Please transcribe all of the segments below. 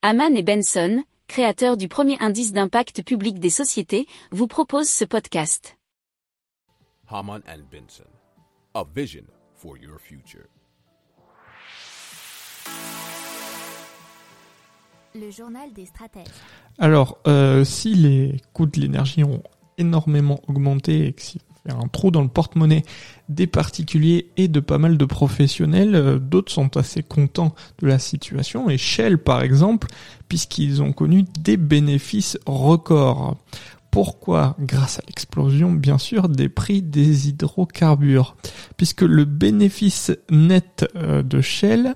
Haman et Benson, créateurs du premier indice d'impact public des sociétés, vous proposent ce podcast. Haman and Benson, a vision for your future. Le journal des stratèges. Alors, euh, si les coûts de l'énergie ont énormément augmenté et que s'il fait un trou dans le porte-monnaie des particuliers et de pas mal de professionnels, euh, d'autres sont assez contents de la situation. Et Shell, par exemple, puisqu'ils ont connu des bénéfices records. Pourquoi? Grâce à l'explosion, bien sûr, des prix des hydrocarbures. Puisque le bénéfice net euh, de Shell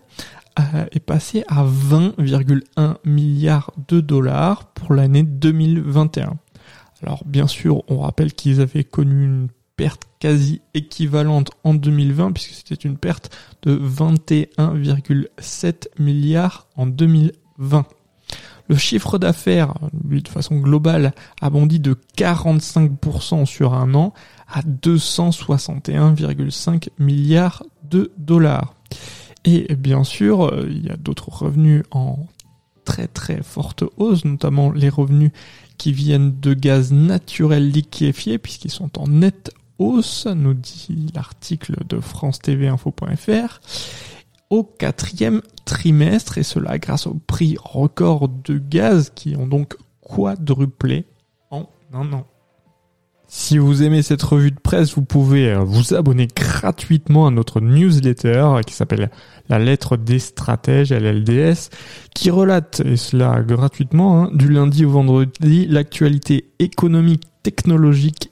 euh, est passé à 20,1 milliards de dollars pour l'année 2021. Alors bien sûr, on rappelle qu'ils avaient connu une perte quasi équivalente en 2020 puisque c'était une perte de 21,7 milliards en 2020. Le chiffre d'affaires, lui de façon globale, a bondi de 45% sur un an à 261,5 milliards de dollars. Et bien sûr, euh, il y a d'autres revenus en très très forte hausse, notamment les revenus qui viennent de gaz naturel liquéfié, puisqu'ils sont en nette nous dit l'article de France TV Info.fr, au quatrième trimestre, et cela grâce au prix record de gaz qui ont donc quadruplé en un an. Si vous aimez cette revue de presse, vous pouvez euh, vous abonner gratuitement à notre newsletter qui s'appelle La lettre des stratèges, LLDS, qui relate, et cela gratuitement, hein, du lundi au vendredi, l'actualité économique, technologique,